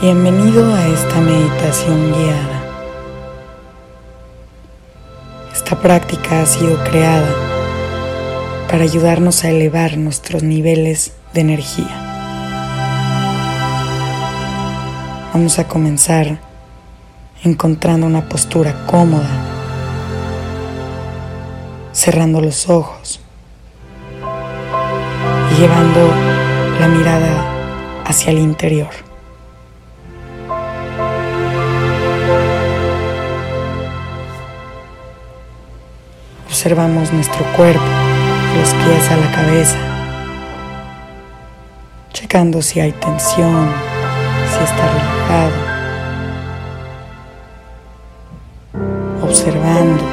Bienvenido a esta meditación guiada. Esta práctica ha sido creada para ayudarnos a elevar nuestros niveles de energía. Vamos a comenzar encontrando una postura cómoda, cerrando los ojos y llevando la mirada hacia el interior. Observamos nuestro cuerpo, los pies a la cabeza, checando si hay tensión, si está relajado, observando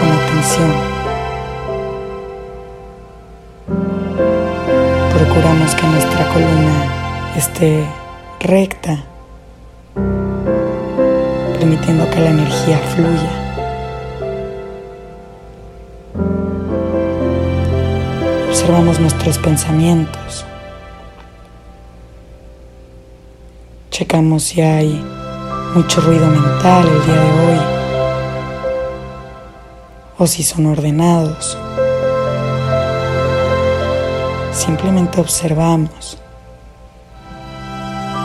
con atención. Procuramos que nuestra columna esté recta, permitiendo que la energía fluya. Observamos nuestros pensamientos. Checamos si hay mucho ruido mental el día de hoy o si son ordenados. Simplemente observamos.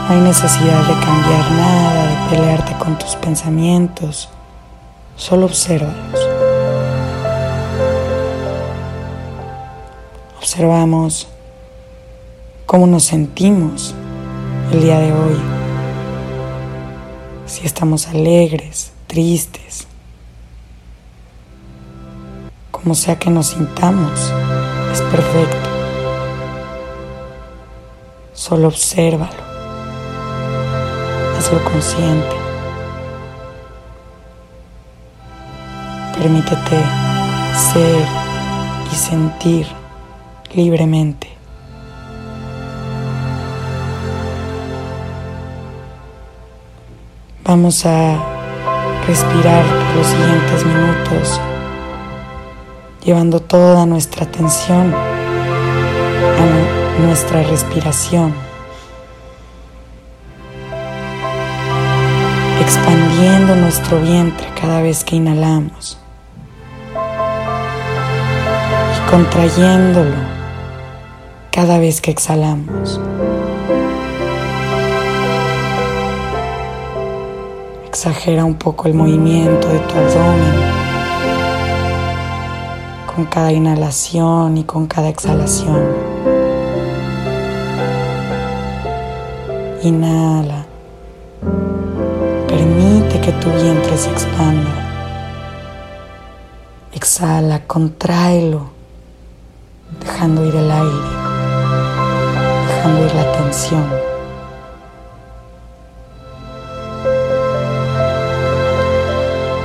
No hay necesidad de cambiar nada, de pelearte con tus pensamientos. Solo obsérvalos. Observamos cómo nos sentimos el día de hoy. Si estamos alegres, tristes. Como sea que nos sintamos, es perfecto. Solo obsérvalo. Hazlo consciente. Permítete ser y sentir libremente. Vamos a respirar por los siguientes minutos, llevando toda nuestra atención a nuestra respiración, expandiendo nuestro vientre cada vez que inhalamos y contrayéndolo cada vez que exhalamos. Exagera un poco el movimiento de tu abdomen con cada inhalación y con cada exhalación. Inhala. Permite que tu vientre se expanda. Exhala, contráelo, dejando ir el aire, dejando ir la tensión.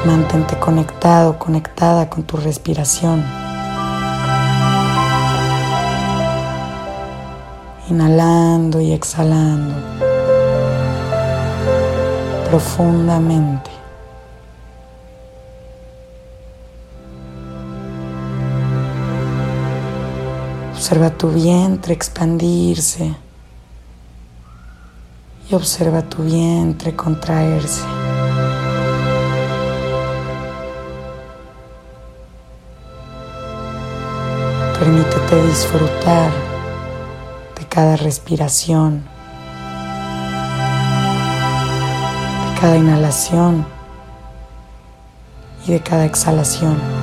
Mantente conectado, conectada con tu respiración. Inhalando y exhalando profundamente. Observa tu vientre expandirse y observa tu vientre contraerse. Permítete disfrutar de cada respiración. cada inhalación y de cada exhalación.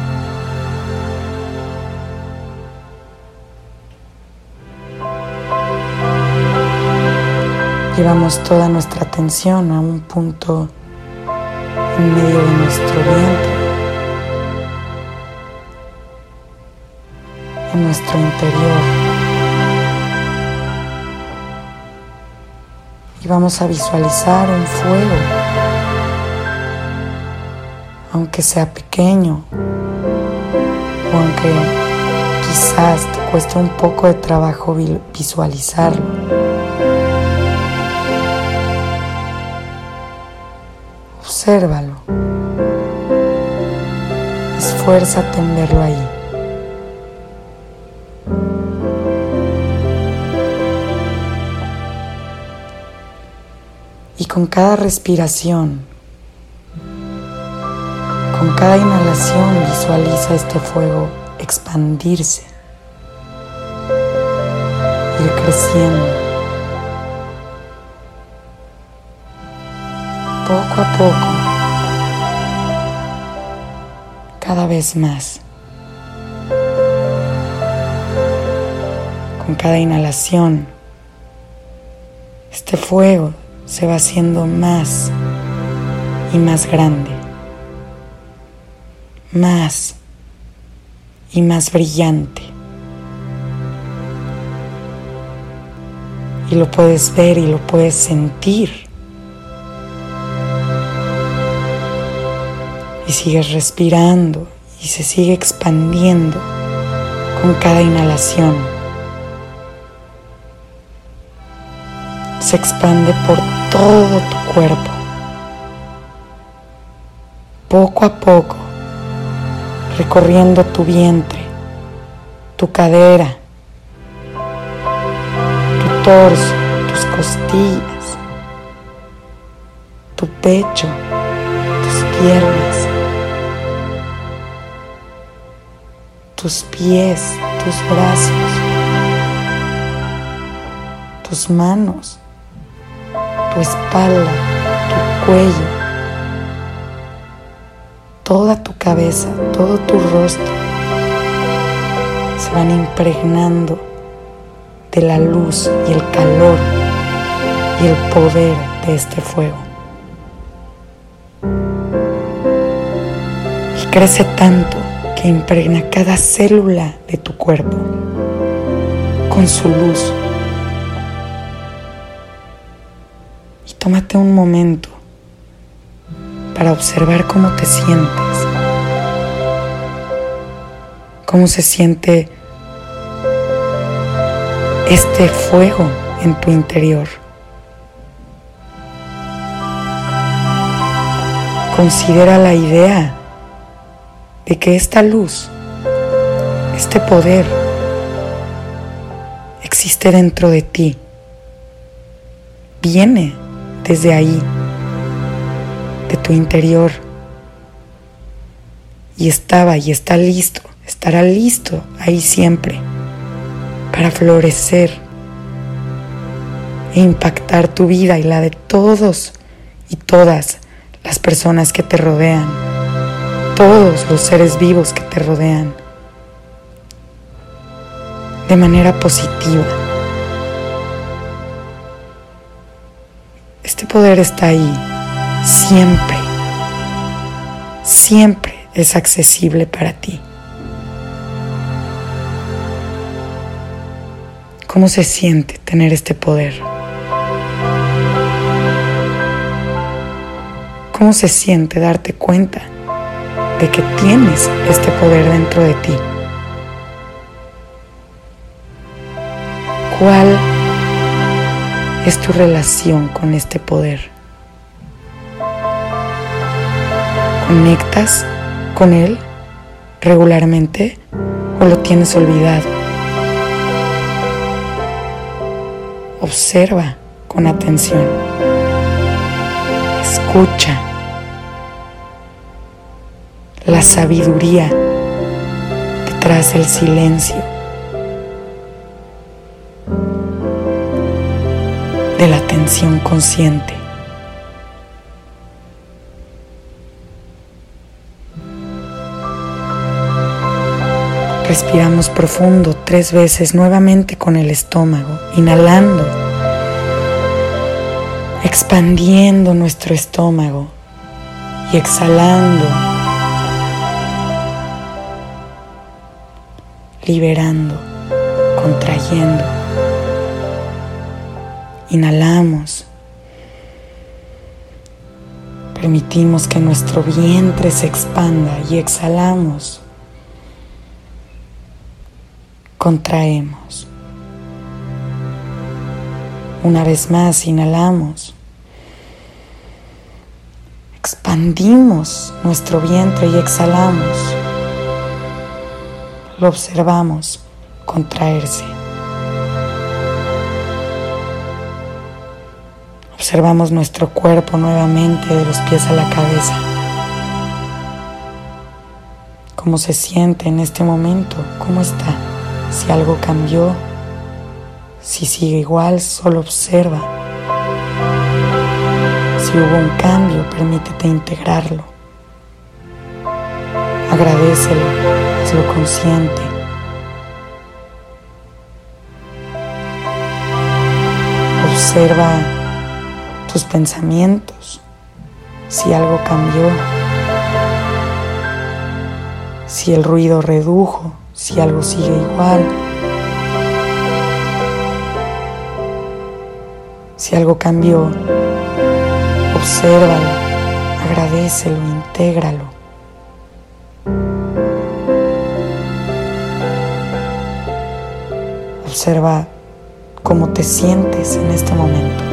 Llevamos toda nuestra atención a un punto en medio de nuestro vientre, en nuestro interior. y vamos a visualizar un fuego, aunque sea pequeño o aunque quizás te cueste un poco de trabajo visualizarlo. Obsérvalo. Esfuérzate en verlo ahí. Y con cada respiración, con cada inhalación visualiza este fuego expandirse, ir creciendo. Poco a poco, cada vez más. Con cada inhalación, este fuego se va haciendo más y más grande, más y más brillante. Y lo puedes ver y lo puedes sentir. Y sigues respirando y se sigue expandiendo con cada inhalación. se expande por todo tu cuerpo. Poco a poco, recorriendo tu vientre, tu cadera, tu torso, tus costillas, tu pecho, tus piernas, tus pies, tus brazos, tus manos tu espalda, tu cuello, toda tu cabeza, todo tu rostro se van impregnando de la luz y el calor y el poder de este fuego. Y crece tanto que impregna cada célula de tu cuerpo con su luz Tómate un momento para observar cómo te sientes, cómo se siente este fuego en tu interior. Considera la idea de que esta luz, este poder, existe dentro de ti, viene desde ahí, de tu interior. Y estaba y está listo, estará listo ahí siempre para florecer e impactar tu vida y la de todos y todas las personas que te rodean, todos los seres vivos que te rodean, de manera positiva. Este poder está ahí, siempre, siempre es accesible para ti. ¿Cómo se siente tener este poder? ¿Cómo se siente darte cuenta de que tienes este poder dentro de ti? ¿Cuál es tu relación con este poder? ¿Conectas con él regularmente o lo tienes olvidado? Observa con atención. Escucha la sabiduría detrás del silencio. de la atención consciente. Respiramos profundo tres veces nuevamente con el estómago, inhalando, expandiendo nuestro estómago y exhalando, liberando, contrayendo. Inhalamos. Permitimos que nuestro vientre se expanda y exhalamos. Contraemos. Una vez más, inhalamos. Expandimos nuestro vientre y exhalamos. Lo observamos contraerse. Observamos nuestro cuerpo nuevamente de los pies a la cabeza. ¿Cómo se siente en este momento? ¿Cómo está? Si algo cambió, si sigue igual, solo observa. Si hubo un cambio, permítete integrarlo. Agradecelo, hazlo consciente. Observa tus pensamientos, si algo cambió, si el ruido redujo, si algo sigue igual, si algo cambió, obsérvalo, agradecelo, intégralo. Observa cómo te sientes en este momento.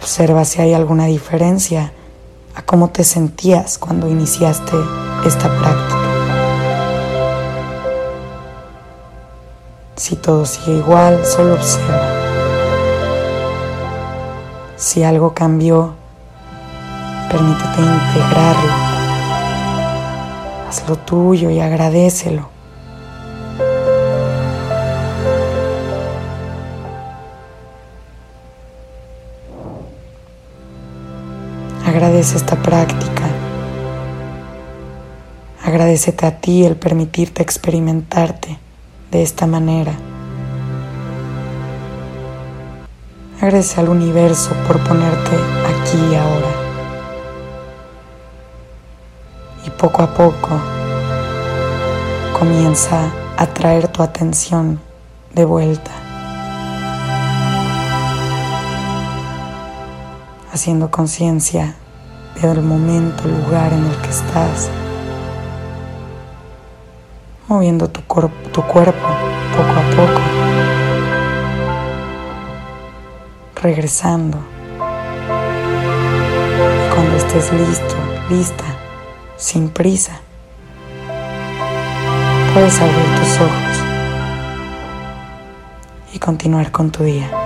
Observa si hay alguna diferencia a cómo te sentías cuando iniciaste esta práctica. Si todo sigue igual, solo observa. Si algo cambió, permítete integrarlo. Hazlo tuyo y agradecelo. Agradece esta práctica. Agradecete a ti el permitirte experimentarte de esta manera. Agradece al universo por ponerte aquí y ahora. Y poco a poco comienza a traer tu atención de vuelta. Haciendo conciencia del momento, lugar en el que estás, moviendo tu, tu cuerpo poco a poco, regresando. Y cuando estés listo, lista, sin prisa, puedes abrir tus ojos y continuar con tu día.